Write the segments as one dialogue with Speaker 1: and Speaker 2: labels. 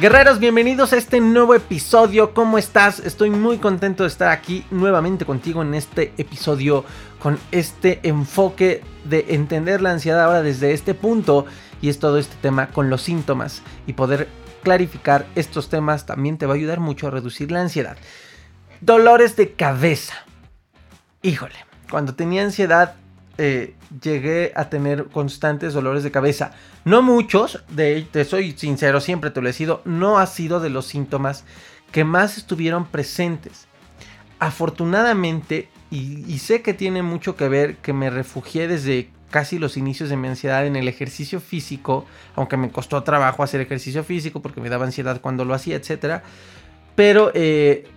Speaker 1: Guerreros, bienvenidos a este nuevo episodio. ¿Cómo estás? Estoy muy contento de estar aquí nuevamente contigo en este episodio con este enfoque de entender la ansiedad ahora desde este punto y es todo este tema con los síntomas y poder clarificar estos temas también te va a ayudar mucho a reducir la ansiedad. Dolores de cabeza. Híjole, cuando tenía ansiedad eh, llegué a tener constantes dolores de cabeza. No muchos, de, te soy sincero, siempre te lo he sido, no ha sido de los síntomas que más estuvieron presentes. Afortunadamente, y, sé que tiene mucho que ver que me refugié desde casi los inicios de mi ansiedad en el ejercicio físico, aunque me costó trabajo hacer ejercicio físico porque me daba ansiedad cuando lo hacía, etc. Pero, eh,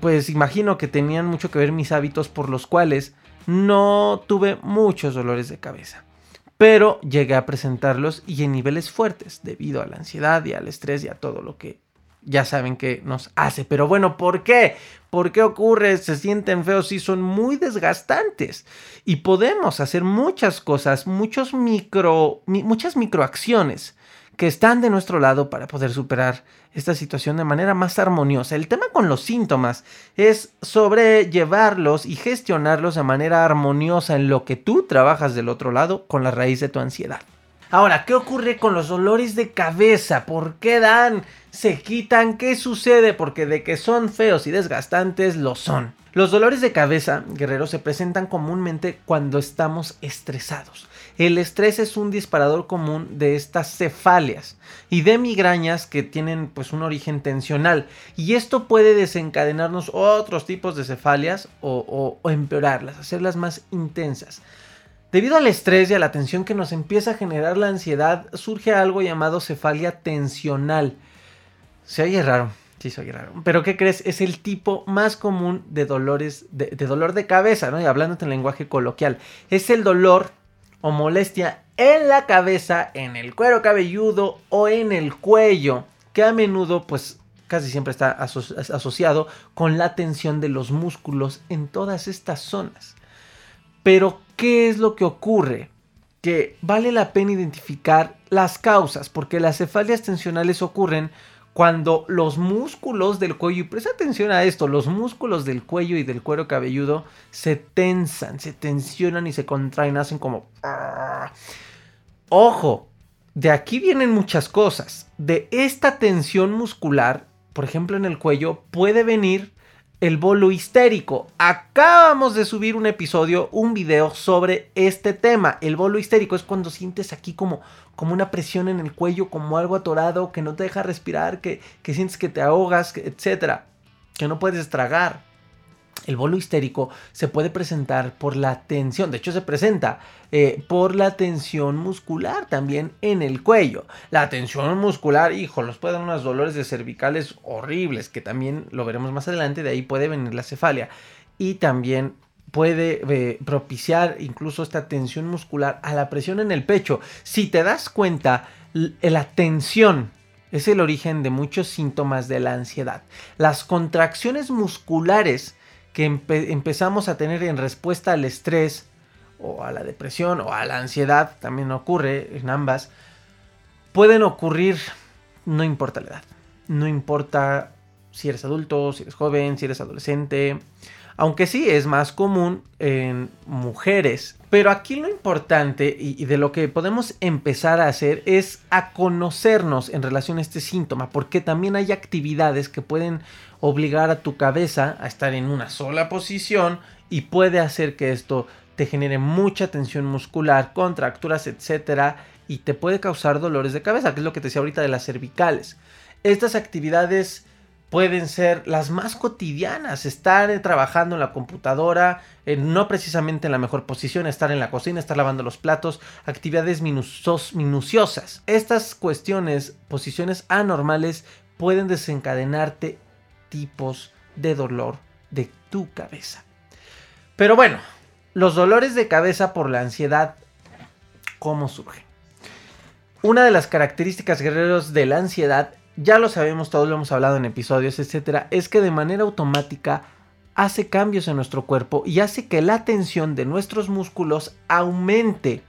Speaker 1: pues imagino que tenían mucho que ver mis hábitos por los cuales no tuve muchos dolores de cabeza, pero llegué a presentarlos y en niveles fuertes debido a la ansiedad y al estrés y a todo lo que ya saben que nos hace. Pero bueno, ¿por qué? ¿Por qué ocurre? Se sienten feos y son muy desgastantes. Y podemos hacer muchas cosas, muchos micro, muchas microacciones que están de nuestro lado para poder superar esta situación de manera más armoniosa. El tema con los síntomas es sobrellevarlos y gestionarlos de manera armoniosa en lo que tú trabajas del otro lado con la raíz de tu ansiedad. Ahora, ¿qué ocurre con los dolores de cabeza? ¿Por qué dan? ¿Se quitan? ¿Qué sucede? Porque de que son feos y desgastantes, lo son. Los dolores de cabeza, guerreros, se presentan comúnmente cuando estamos estresados. El estrés es un disparador común de estas cefalias y de migrañas que tienen pues un origen tensional y esto puede desencadenarnos otros tipos de cefalias o, empeorarlas, hacerlas más intensas. Debido al estrés y a la tensión que nos empieza a generar la ansiedad, surge algo llamado cefalia tensional. Se oye raro, Sí, soy raro. Pero ¿qué crees? Es el tipo más común de dolores, de, dolor de cabeza, ¿no? Y hablándote en lenguaje coloquial. Es el dolor o molestia en la cabeza, en el cuero cabelludo o en el cuello, que a menudo, pues casi siempre está asociado con la tensión de los músculos en todas estas zonas. Pero, ¿qué es lo que ocurre? Que vale la pena identificar las causas, porque las cefalias tensionales ocurren cuando los músculos del cuello, y presta atención a esto, los músculos del cuello y del cuero cabelludo se tensan, se tensionan y se contraen, hacen como... Ojo, de aquí vienen muchas cosas. De esta tensión muscular, por ejemplo en el cuello, puede venir el bolo histérico. Acabamos de subir un episodio, un video sobre este tema. El bolo histérico es cuando sientes aquí como como una presión en el cuello, como algo atorado que no te deja respirar, que, sientes que te ahogas, etcétera, que no puedes tragar. El bolo histérico se puede presentar por la tensión, de hecho se presenta eh, por la tensión muscular también en el cuello. La tensión muscular, hijo, los puede dar unos dolores de cervicales horribles, que también lo veremos más adelante, de ahí puede venir la cefalia. Y también puede eh, propiciar incluso esta tensión muscular a la presión en el pecho. Si te das cuenta, la tensión es el origen de muchos síntomas de la ansiedad. Las contracciones musculares que empezamos a tener en respuesta al estrés o a la depresión o a la ansiedad, también ocurre en ambas, pueden ocurrir no importa la edad, no importa si eres adulto, si eres joven, si eres adolescente, Aunque sí es más común en mujeres. Pero aquí lo importante y, de lo que podemos empezar a hacer es a conocernos en relación a este síntoma. Porque también hay actividades que pueden obligar a tu cabeza a estar en una sola posición y puede hacer que esto te genere mucha tensión muscular, contracturas, etcétera, y te puede causar dolores de cabeza, que es lo que te decía ahorita de las cervicales. Estas actividades pueden ser las más cotidianas, estar eh, trabajando en la computadora, no precisamente en la mejor posición, estar en la cocina, estar lavando los platos, actividades minuciosas. Estas cuestiones, posiciones anormales, pueden desencadenarte tipos de dolor de tu cabeza. Pero bueno, los dolores de cabeza por la ansiedad, ¿cómo surgen? Una de las características guerreros de la ansiedad ya lo sabemos, todos lo hemos hablado en episodios, etcétera, es que de manera automática hace cambios en nuestro cuerpo y hace que la tensión de nuestros músculos aumente.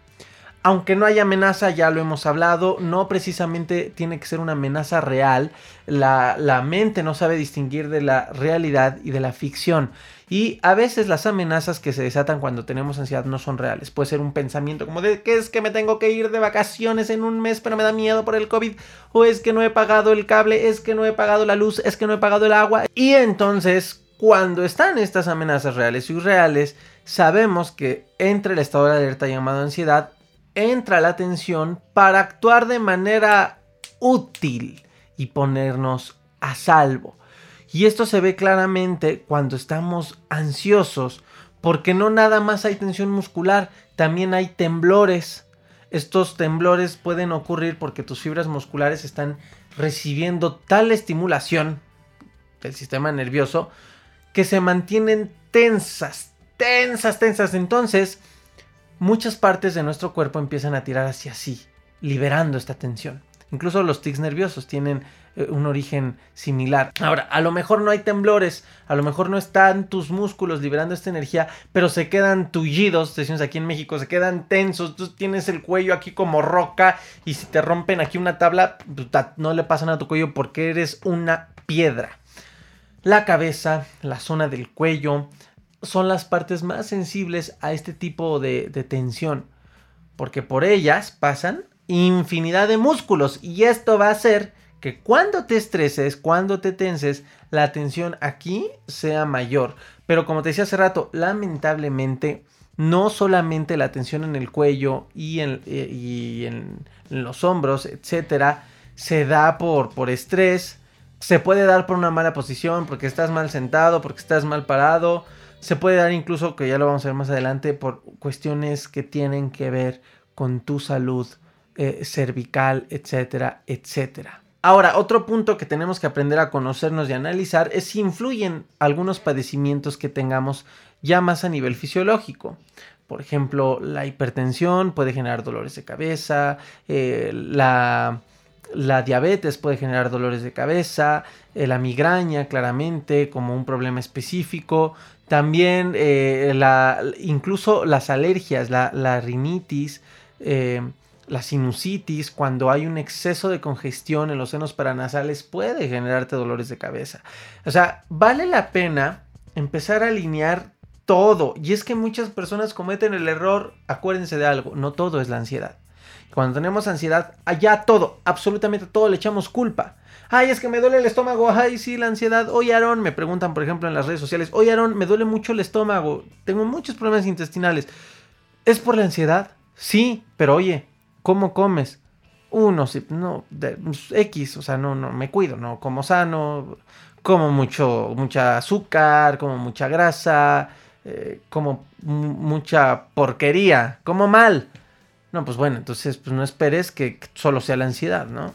Speaker 1: Aunque no haya amenaza, ya lo hemos hablado, no precisamente tiene que ser una amenaza real. La, la mente no sabe distinguir de la realidad y de la ficción. Y a veces las amenazas que se desatan cuando tenemos ansiedad no son reales. Puede ser un pensamiento como de que es que me tengo que ir de vacaciones en un mes pero me da miedo por el COVID. O es que no he pagado el cable, es que no he pagado la luz, es que no he pagado el agua. Y entonces cuando están estas amenazas reales y irreales, sabemos que entre el estado de alerta llamado ansiedad entra la tensión para actuar de manera útil y ponernos a salvo. Y esto se ve claramente cuando estamos ansiosos, porque no nada más hay tensión muscular, también hay temblores. Estos temblores pueden ocurrir porque tus fibras musculares están recibiendo tal estimulación del sistema nervioso que se mantienen tensas, tensas, tensas. Entonces, muchas partes de nuestro cuerpo empiezan a tirar hacia sí, liberando esta tensión. Incluso los tics nerviosos tienen eh, un origen similar. Ahora, a lo mejor no hay temblores, a lo mejor no están tus músculos liberando esta energía, pero se quedan tullidos, decimos aquí en México, se quedan tensos, tú tienes el cuello aquí como roca y si te rompen aquí una tabla, pues, no le pasan a tu cuello porque eres una piedra. La cabeza, la zona del cuello, son las partes más sensibles a este tipo de, tensión, porque por ellas pasan infinidad de músculos y esto va a hacer que cuando te estreses, cuando te tenses, la tensión aquí sea mayor. Pero como te decía hace rato, lamentablemente no solamente la tensión en el cuello y en, eh, en, los hombros, etcétera, se da por, por estrés, se puede dar por una mala posición, porque estás mal sentado, porque estás mal parado, se puede dar incluso, que ya lo vamos a ver más adelante, por cuestiones que tienen que ver con tu salud eh, cervical, etcétera, etcétera. Ahora, otro punto que tenemos que aprender a conocernos y analizar es si influyen algunos padecimientos que tengamos ya más a nivel fisiológico. Por ejemplo, la hipertensión puede generar dolores de cabeza, eh, la, diabetes puede generar dolores de cabeza, eh, la migraña claramente como un problema específico, también eh, incluso las alergias, la, la rinitis, la sinusitis, cuando hay un exceso de congestión en los senos paranasales, puede generarte dolores de cabeza. O sea, vale la pena empezar a alinear todo. Y es que muchas personas cometen el error, acuérdense de algo, no todo es la ansiedad. Cuando tenemos ansiedad, allá todo, absolutamente todo le echamos culpa. Ay, es que me duele el estómago. Ay, sí, la ansiedad. Oye, Aaron, me preguntan, por ejemplo, en las redes sociales. Oye, Aaron, me duele mucho el estómago. Tengo muchos problemas intestinales. ¿Es por la ansiedad? Sí, pero oye, ¿Cómo comes? Uno, no, pues, X, o sea, no, no, me cuido, no como sano, como mucho, mucha azúcar, como mucha grasa, eh, como mucha porquería, como mal. No, pues bueno, entonces pues no esperes que solo sea la ansiedad, ¿no?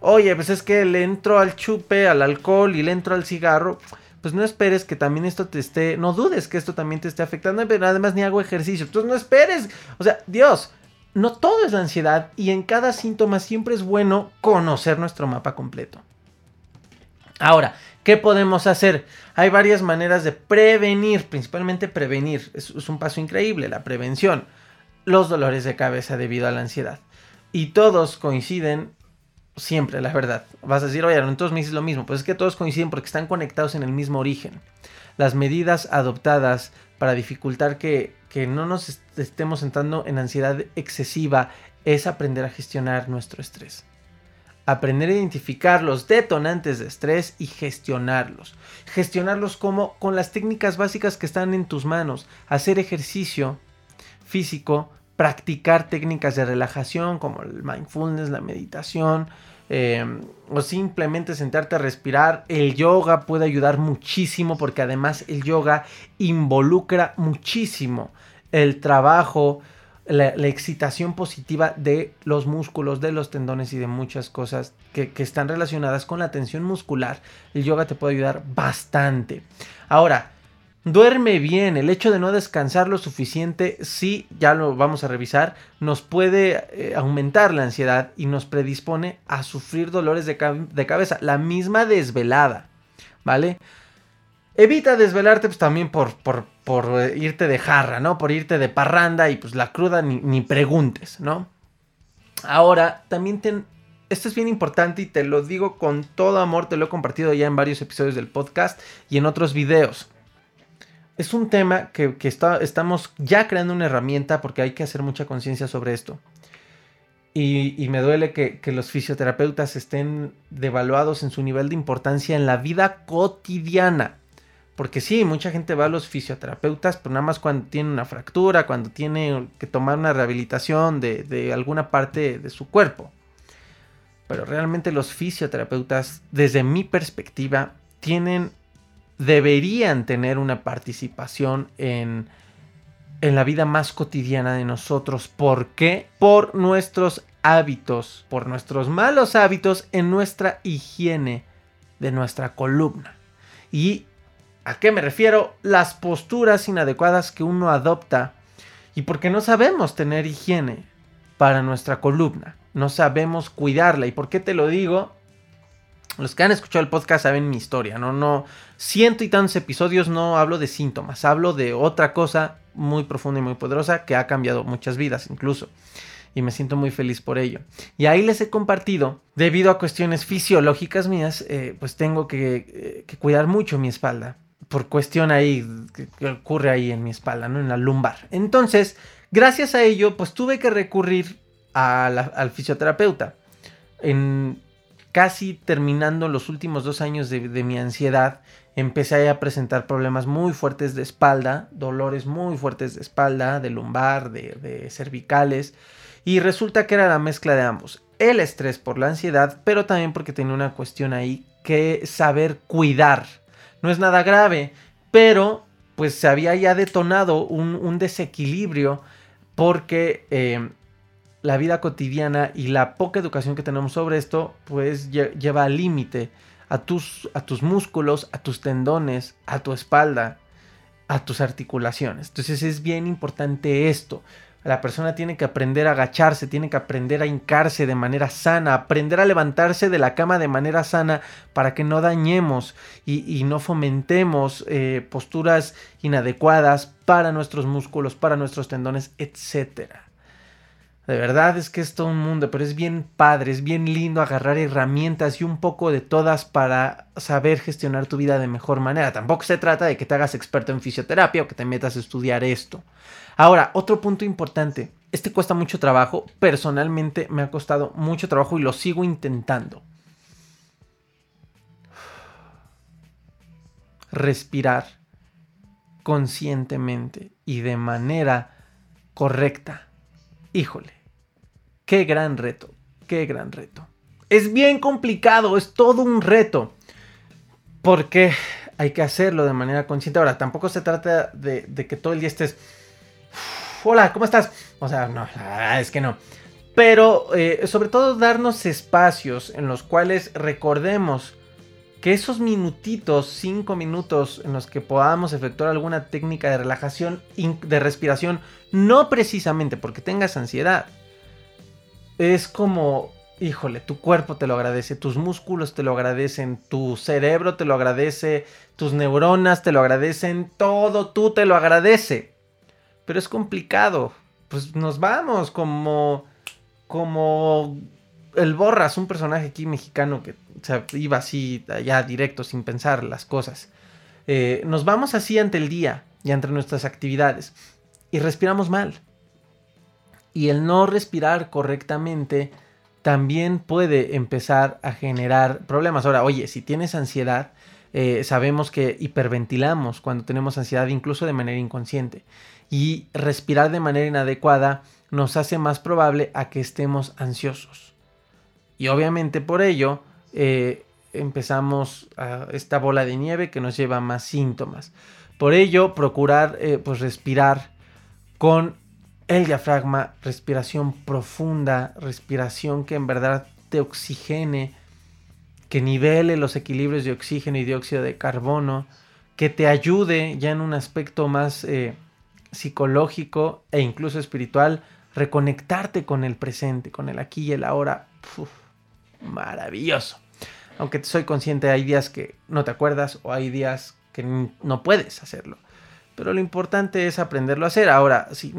Speaker 1: Oye, pues es que le entro al chupe, al alcohol y le entro al cigarro. Pues no esperes que también esto te esté, no dudes que esto también te esté afectando, pero además ni hago ejercicio. Entonces no esperes, o sea, Dios, no todo es la ansiedad y en cada síntoma siempre es bueno conocer nuestro mapa completo. Ahora, ¿qué podemos hacer? Hay varias maneras de prevenir, principalmente prevenir. Es, un paso increíble, la prevención. Los dolores de cabeza debido a la ansiedad. Y todos coinciden siempre, la verdad. Vas a decir, oye, todos me dices lo mismo. Pues es que todos coinciden porque están conectados en el mismo origen. las medidas adoptadas para dificultar que, que no nos estemos entrando en ansiedad excesiva es aprender a gestionar nuestro estrés. Aprender a identificar los detonantes de estrés y gestionarlos. Gestionarlos como con las técnicas básicas que están en tus manos. Hacer ejercicio físico, practicar técnicas de relajación como el mindfulness, la meditación, em, o simplemente sentarte a respirar. El yoga puede ayudar muchísimo porque además el yoga involucra muchísimo el trabajo, la, excitación positiva de los músculos, de los tendones y de muchas cosas que, que están relacionadas con la tensión muscular. El yoga te puede ayudar bastante. Ahora, Duerme bien, el hecho de no descansar lo suficiente, sí, ya lo vamos a revisar, nos puede eh, aumentar la ansiedad y nos predispone a sufrir dolores de, cabeza, la misma desvelada, ¿vale? Evita desvelarte pues también por, por, por, eh, irte de jarra, ¿no? Por irte de parranda y pues la cruda ni, ni preguntes, ¿no? Ahora, también ten, esto es bien importante y te lo digo con todo amor, te lo he compartido ya en varios episodios del podcast y en otros videos es un tema que, estamos ya creando una herramienta porque hay que hacer mucha conciencia sobre esto. Y, me duele que, los fisioterapeutas estén devaluados en su nivel de importancia en la vida cotidiana. Porque sí, mucha gente va a los fisioterapeutas, pero nada más cuando tiene una fractura, cuando tiene que tomar una rehabilitación de, de alguna parte de su cuerpo. Pero realmente los fisioterapeutas, desde mi perspectiva, tienen deberían tener una participación en, en la vida más cotidiana de nosotros. ¿Por qué? Por nuestros hábitos, por nuestros malos hábitos en nuestra higiene de nuestra columna. ¿Y a qué me refiero? Las posturas inadecuadas que uno adopta y porque no sabemos tener higiene para nuestra columna. No sabemos cuidarla. ¿Y por qué te lo digo? Los que han escuchado el podcast saben mi historia, ¿no? No, ciento y tantos episodios no hablo de síntomas, hablo de otra cosa muy profunda y muy poderosa que ha cambiado muchas vidas incluso. Y me siento muy feliz por ello. Y ahí les he compartido, debido a cuestiones fisiológicas mías, eh, pues tengo que, cuidar mucho mi espalda. Por cuestión ahí, que, ocurre ahí en mi espalda, ¿no? En la lumbar. Entonces, gracias a ello, pues tuve que recurrir al fisioterapeuta. En, casi terminando los últimos dos años de, mi ansiedad, empecé a presentar problemas muy fuertes de espalda, dolores muy fuertes de espalda, de lumbar, de, cervicales, y resulta que era la mezcla de ambos. El estrés por la ansiedad, pero también porque tenía una cuestión ahí que saber cuidar. No es nada grave, pero pues se había ya detonado un, desequilibrio porque eh, la vida cotidiana y la poca educación que tenemos sobre esto, pues lleva al límite a tus, a tus músculos, a tus tendones, a tu espalda, a tus articulaciones. Entonces es bien importante esto. La persona tiene que aprender a agacharse, tiene que aprender a hincarse de manera sana, aprender a levantarse de la cama de manera sana para que no dañemos y, no fomentemos eh, posturas inadecuadas para nuestros músculos, para nuestros tendones, etcétera. De verdad es que es todo un mundo, pero es bien padre, es bien lindo agarrar herramientas y un poco de todas para saber gestionar tu vida de mejor manera. Tampoco se trata de que te hagas experto en fisioterapia o que te metas a estudiar esto. Ahora, otro punto importante. Este cuesta mucho trabajo. Personalmente me ha costado mucho trabajo y lo sigo intentando. Respirar conscientemente y de manera correcta híjole, qué gran reto, qué gran reto. Es bien complicado, es todo un reto. Porque hay que hacerlo de manera consciente. Ahora, tampoco se trata de, que todo el día estés... Hola, ¿cómo estás? O sea, no, es que no. Pero eh, sobre todo darnos espacios en los cuales recordemos que esos minutitos, cinco minutos en los que podamos efectuar alguna técnica de relajación, de respiración, no precisamente porque tengas ansiedad, es como, híjole, tu cuerpo te lo agradece, tus músculos te lo agradecen, tu cerebro te lo agradece, tus neuronas te lo agradecen, todo tú te lo agradece. Pero es complicado, pues nos vamos como, como el Borras, un personaje aquí mexicano que sea, iba así, allá directo, sin pensar las cosas. Eh, nos vamos así ante el día y entre nuestras actividades y respiramos mal. Y el no respirar correctamente también puede empezar a generar problemas. Ahora, oye, si tienes ansiedad, eh, sabemos que hiperventilamos cuando tenemos ansiedad, incluso de manera inconsciente. Y respirar de manera inadecuada nos hace más probable a que estemos ansiosos. Y obviamente por ello eh, empezamos a esta bola de nieve que nos lleva a más síntomas. Por ello, procurar eh, pues respirar con el diafragma, respiración profunda, respiración que en verdad te oxigene, que nivele los equilibrios de oxígeno y dióxido de carbono, que te ayude ya en un aspecto más eh, psicológico e incluso espiritual, reconectarte con el presente, con el aquí y el ahora. maravilloso. Aunque soy consciente, hay días que no te acuerdas o hay días que no puedes hacerlo. Pero lo importante es aprenderlo a hacer. Ahora, si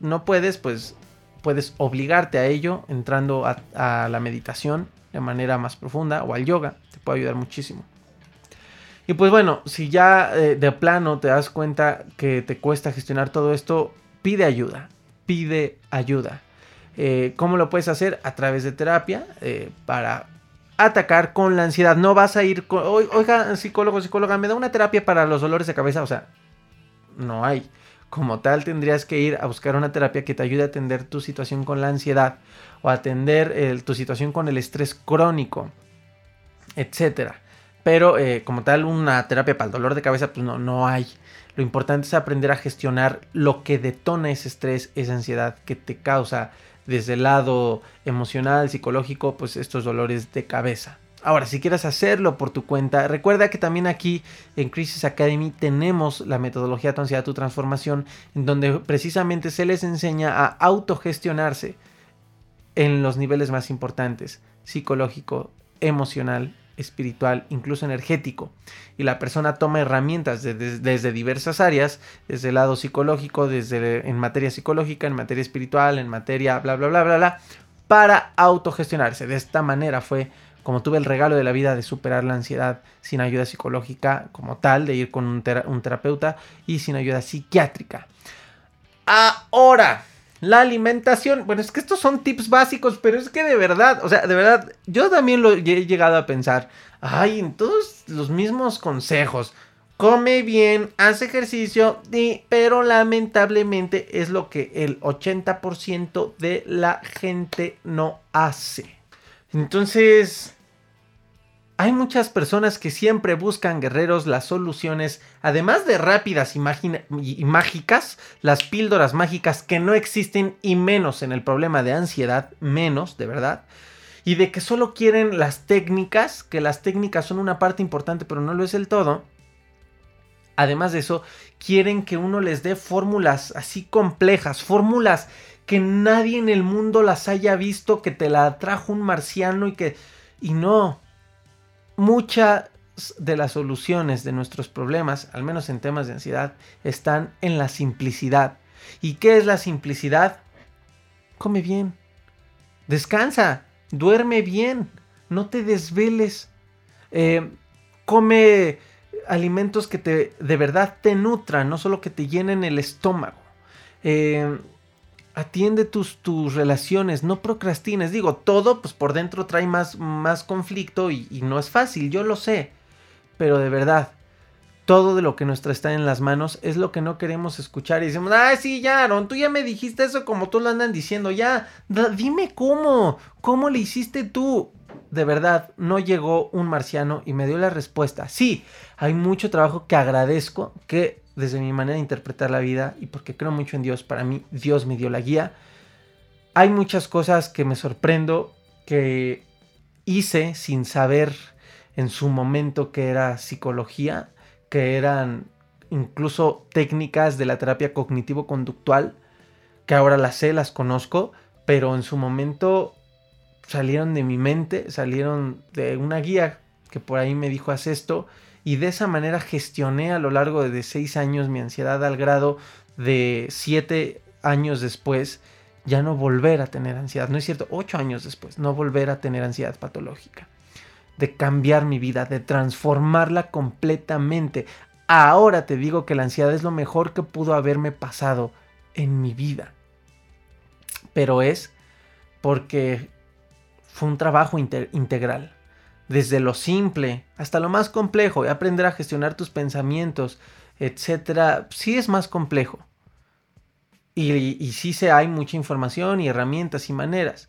Speaker 1: no puedes, pues puedes obligarte a ello entrando a, la meditación de manera más profunda o al yoga. Te puede ayudar muchísimo. Y pues bueno, si ya eh, de plano te das cuenta que te cuesta gestionar todo esto, pide ayuda. Pide ayuda. Eh, ¿Cómo lo puedes hacer? A través de terapia eh, para atacar con la ansiedad. No vas a ir con, oiga, psicólogo, psicóloga, me da una terapia para los dolores de cabeza. O sea, no hay. Como tal, tendrías que ir a buscar una terapia que te ayude a atender tu situación con la ansiedad o atender tu situación con el estrés crónico, etcétera. Pero eh, como tal, una terapia para el dolor de cabeza, pues no, no hay. Lo importante es aprender a gestionar lo que detona ese estrés, esa ansiedad que te causa desde el lado emocional, psicológico, pues estos dolores de cabeza. Ahora, si quieres hacerlo por tu cuenta, recuerda que también aquí en Crisis Academy tenemos la metodología Tu ansiedad, tu transformación, en donde precisamente se les enseña a autogestionarse en los niveles más importantes, psicológico, emocional espiritual, incluso energético. Y la persona toma herramientas desde diversas áreas, desde el lado psicológico, desde en materia psicológica, en materia espiritual, en materia bla, bla, bla, bla, para autogestionarse. De esta manera fue como tuve el regalo de la vida de superar la ansiedad sin ayuda psicológica como tal, de ir con un, un terapeuta y sin ayuda psiquiátrica. Ahora, la alimentación, bueno, es que estos son tips básicos, pero es que de verdad, o sea, de verdad, yo también lo he llegado a pensar. Ay, en todos los mismos consejos. Come bien, haz ejercicio, pero lamentablemente es lo que el 80% de la gente no hace. Entonces, hay muchas personas que siempre buscan guerreros las soluciones, además de rápidas y, mágicas, las píldoras mágicas que no existen y menos en el problema de ansiedad, menos, de verdad. Y de que solo quieren las técnicas, que las técnicas son una parte importante pero no lo es el todo. Además de eso, quieren que uno les dé fórmulas así complejas, fórmulas que nadie en el mundo las haya visto, que te la trajo un marciano y que... Y no, muchas de las soluciones de nuestros problemas, al menos en temas de ansiedad, están en la simplicidad. ¿Y qué es la simplicidad? Come bien, descansa, duerme bien, no te desveles, eh, come alimentos que te, de verdad te nutran, no solo que te llenen el estómago. Eh, atiende tus, tus relaciones, no procrastines. Digo, todo pues por dentro trae más, más conflicto y, no es fácil, yo lo sé. Pero de verdad, todo de lo que nuestra está en las manos es lo que no queremos escuchar. Y decimos, ay, sí, ya, Aaron, tú ya me dijiste eso como tú lo andan diciendo. Ya, dime cómo, cómo le hiciste tú. De verdad, no llegó un marciano y me dio la respuesta. Sí, hay mucho trabajo que agradezco que desde mi manera de interpretar la vida y porque creo mucho en Dios, para mí Dios me dio la guía. Hay muchas cosas que me sorprendo que hice sin saber en su momento que era psicología, que eran incluso técnicas de la terapia cognitivo-conductual, que ahora las sé, las conozco, pero en su momento salieron de mi mente, salieron de una guía que por ahí me dijo haz esto y de esa manera gestioné a lo largo de seis años mi ansiedad al grado de siete años después ya no volver a tener ansiedad. No es cierto, ocho años después, no volver a tener ansiedad patológica. De cambiar mi vida, de transformarla completamente. Ahora te digo que la ansiedad es lo mejor que pudo haberme pasado en mi vida. Pero es porque fue un trabajo integral. Desde lo simple hasta lo más complejo, y aprender a gestionar tus pensamientos, etcétera, sí es más complejo. Y, y sí se hay mucha información y herramientas y maneras.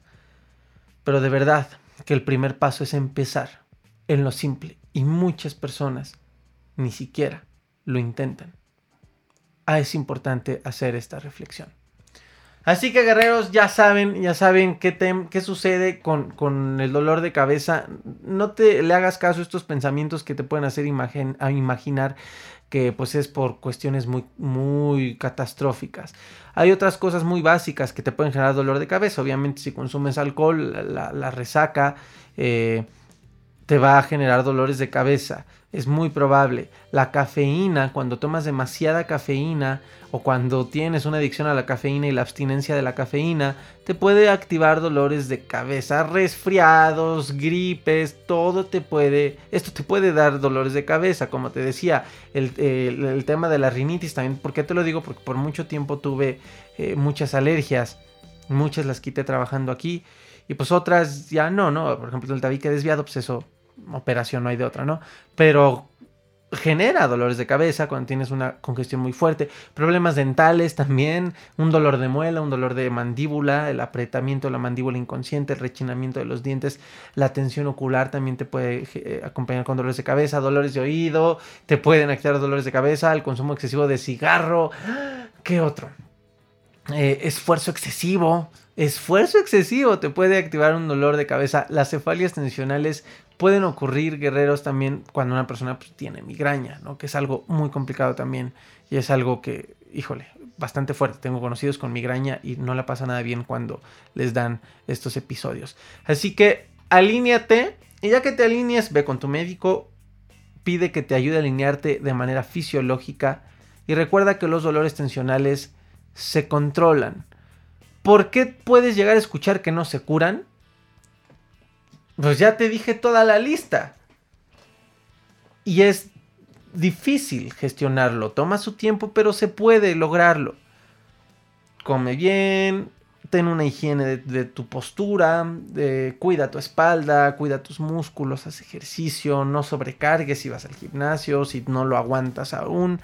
Speaker 1: Pero de verdad que el primer paso es empezar en lo simple. Y muchas personas ni siquiera lo intentan. Ah, es importante hacer esta reflexión. Así que guerreros, ya saben, ya saben qué, qué sucede con, con, el dolor de cabeza. No te le hagas caso a estos pensamientos que te pueden hacer a imaginar que pues es por cuestiones muy, muy catastróficas. Hay otras cosas muy básicas que te pueden generar dolor de cabeza. Obviamente si consumes alcohol, la, resaca eh, te va a generar dolores de cabeza es muy probable. La cafeína, cuando tomas demasiada cafeína o cuando tienes una adicción a la cafeína y la abstinencia de la cafeína, te puede activar dolores de cabeza, resfriados, gripes, todo te puede, esto te puede dar dolores de cabeza, como te decía, el, tema de la rinitis también, ¿por qué te lo digo? Porque por mucho tiempo tuve eh, muchas alergias, muchas las quité trabajando aquí. Y pues otras ya no, ¿no? Por ejemplo, el tabique desviado, pues eso operación no hay de otra, ¿no? Pero genera dolores de cabeza cuando tienes una congestión muy fuerte, problemas dentales también, un dolor de muela, un dolor de mandíbula, el apretamiento de la mandíbula inconsciente, el rechinamiento de los dientes, la tensión ocular también te puede eh, acompañar con dolores de cabeza, dolores de oído, te pueden activar dolores de cabeza, el consumo excesivo de cigarro, ¿qué otro? Eh, esfuerzo excesivo, esfuerzo excesivo te puede activar un dolor de cabeza. Las cefalias tensionales pueden ocurrir guerreros también cuando una persona pues, tiene migraña, ¿no? Que es algo muy complicado también y es algo que, híjole, bastante fuerte. Tengo conocidos con migraña y no la pasa nada bien cuando les dan estos episodios. Así que alíñate y ya que te alinees, ve con tu médico, pide que te ayude a alinearte de manera fisiológica y recuerda que los dolores tensionales se controlan. ¿Por qué puedes llegar a escuchar que no se curan? Pues ya te dije toda la lista. Y es difícil gestionarlo. Toma su tiempo, pero se puede lograrlo. Come bien, ten una higiene de, tu postura, cuida tu espalda, cuida tus músculos, haz ejercicio, no sobrecargues si vas al gimnasio, si no lo aguantas aún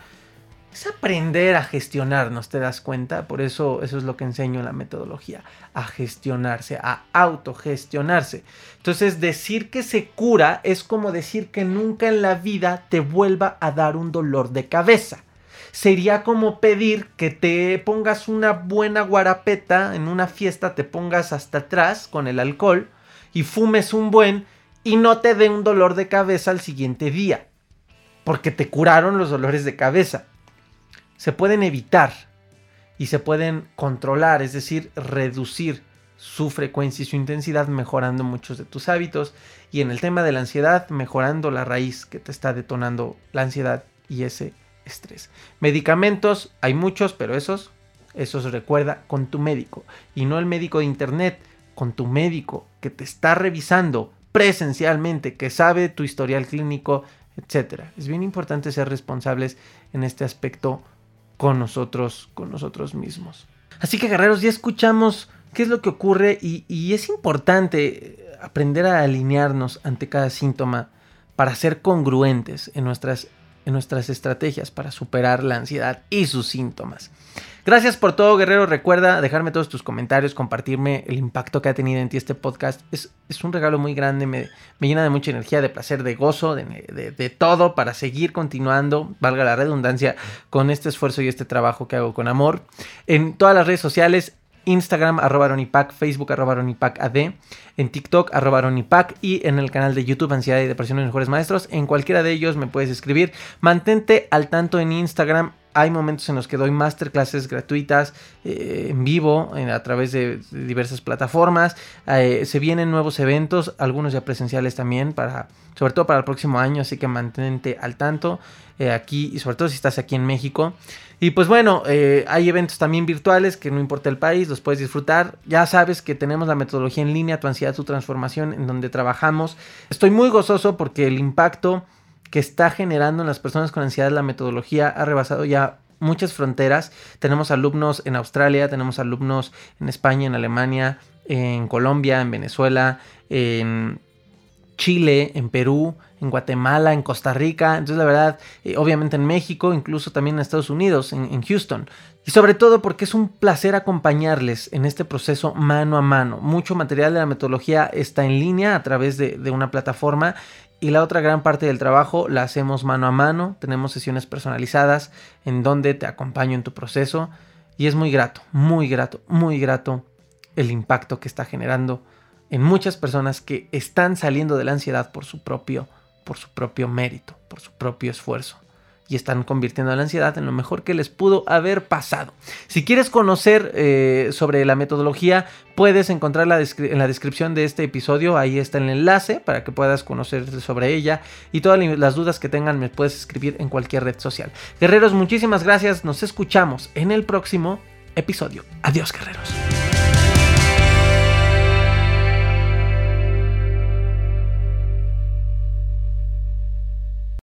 Speaker 1: es aprender a gestionarnos, ¿te das cuenta? Por eso eso es lo que enseño en la metodología, a gestionarse, a autogestionarse. Entonces, decir que se cura es como decir que nunca en la vida te vuelva a dar un dolor de cabeza. Sería como pedir que te pongas una buena guarapeta en una fiesta, te pongas hasta atrás con el alcohol y fumes un buen y no te dé un dolor de cabeza al siguiente día, porque te curaron los dolores de cabeza se pueden evitar y se pueden controlar, es decir, reducir su frecuencia y su intensidad mejorando muchos de tus hábitos y en el tema de la ansiedad mejorando la raíz que te está detonando la ansiedad y ese estrés. Medicamentos hay muchos, pero esos esos recuerda con tu médico y no el médico de internet, con tu médico que te está revisando presencialmente, que sabe tu historial clínico, etc. Es bien importante ser responsables en este aspecto con nosotros, con nosotros mismos. Así que guerreros, ya escuchamos qué es lo que ocurre y, es importante aprender a alinearnos ante cada síntoma para ser congruentes en nuestras, en nuestras estrategias para superar la ansiedad y sus síntomas. Gracias por todo, guerrero. Recuerda dejarme todos tus comentarios, compartirme el impacto que ha tenido en ti este podcast. Es, un regalo muy grande, me, llena de mucha energía, de placer, de gozo, de, todo para seguir continuando, valga la redundancia, con este esfuerzo y este trabajo que hago con amor. En todas las redes sociales, Instagram arroba Ronipac, Facebook arroba Ronipac AD, en TikTok arroba Ronipac y en el canal de YouTube Ansiedad y Depresión de Mejores Maestros. En cualquiera de ellos me puedes escribir. Mantente al tanto en Instagram hay momentos en los que doy masterclasses gratuitas eh, en vivo a través de, diversas plataformas. Eh, se vienen nuevos eventos, algunos ya presenciales también, para, sobre todo para el próximo año, así que mantente al tanto eh, aquí y sobre todo si estás aquí en México. Y pues bueno, hay eventos también virtuales que no importa el país, los puedes disfrutar. Ya sabes que tenemos la metodología en línea, tu ansiedad, tu transformación, en donde trabajamos. Estoy muy gozoso porque el impacto que está generando en las personas con ansiedad la metodología ha rebasado ya muchas fronteras. Tenemos alumnos en Australia, tenemos alumnos en España, en Alemania, en Colombia, en Venezuela, en Chile, en Perú, en Guatemala, en Costa Rica, entonces la verdad, eh, obviamente en México, incluso también en Estados Unidos, en, Houston. Y sobre todo porque es un placer acompañarles en este proceso mano a mano. Mucho material de la metodología está en línea a través de, una plataforma y la otra gran parte del trabajo la hacemos mano a mano. Tenemos sesiones personalizadas en donde te acompaño en tu proceso y es muy grato, muy grato, muy grato el impacto que está generando en muchas personas que están saliendo de la ansiedad por su propio por su propio mérito, por su propio esfuerzo. Y están convirtiendo la ansiedad en lo mejor que les pudo haber pasado. Si quieres conocer eh, sobre la metodología, puedes encontrarla en la descripción de este episodio. Ahí está el enlace para que puedas conocer sobre ella. Y todas las dudas que tengan me puedes escribir en cualquier red social. Guerreros, muchísimas gracias. Nos escuchamos en el próximo episodio. Adiós, guerreros.